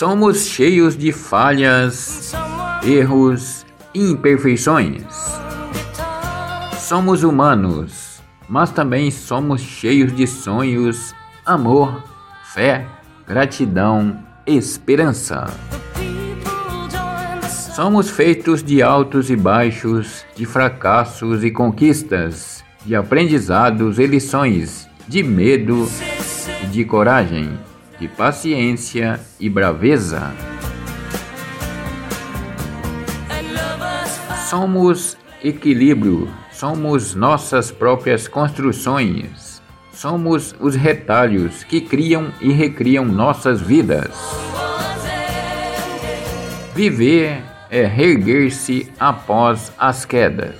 Somos cheios de falhas, erros e imperfeições. Somos humanos, mas também somos cheios de sonhos, amor, fé, gratidão, esperança. Somos feitos de altos e baixos, de fracassos e conquistas, de aprendizados e lições, de medo e de coragem, de paciência e braveza. Somos equilíbrio, somos nossas próprias construções, somos os retalhos que criam e recriam nossas vidas. Viver é reerguer-se após as quedas.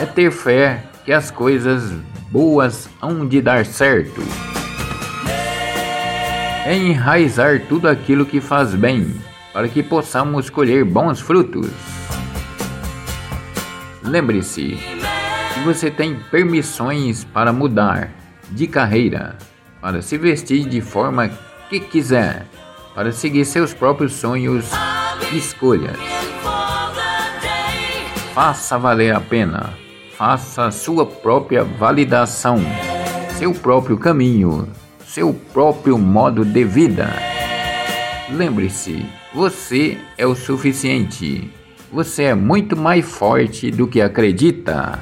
É ter fé que as coisas boas hão de dar certo. É enraizar tudo aquilo que faz bem, para que possamos colher bons frutos. Lembre-se que você tem permissões para mudar de carreira, para se vestir de forma que quiser, para seguir seus próprios sonhos escolhas. Faça valer a pena. Faça sua própria validação, seu próprio caminho, seu próprio modo de vida. Lembre-se, você é o suficiente. Você é muito mais forte do que acredita.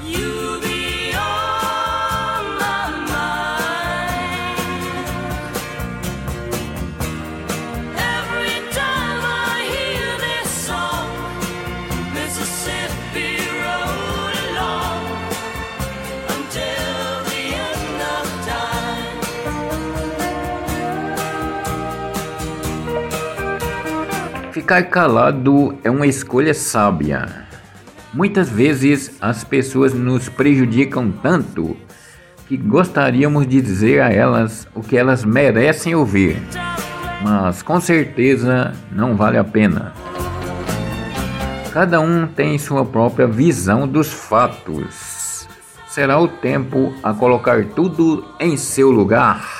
Ficar calado é uma escolha sábia. Muitas vezes as pessoas nos prejudicam tanto que gostaríamos de dizer a elas o que elas merecem ouvir, mas com certeza não vale a pena. Cada um tem sua própria visão dos fatos. Será o tempo a colocar tudo em seu lugar.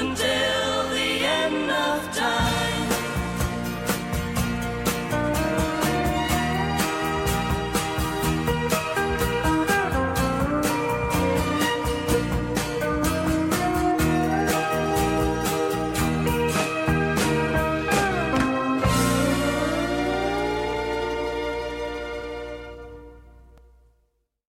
London.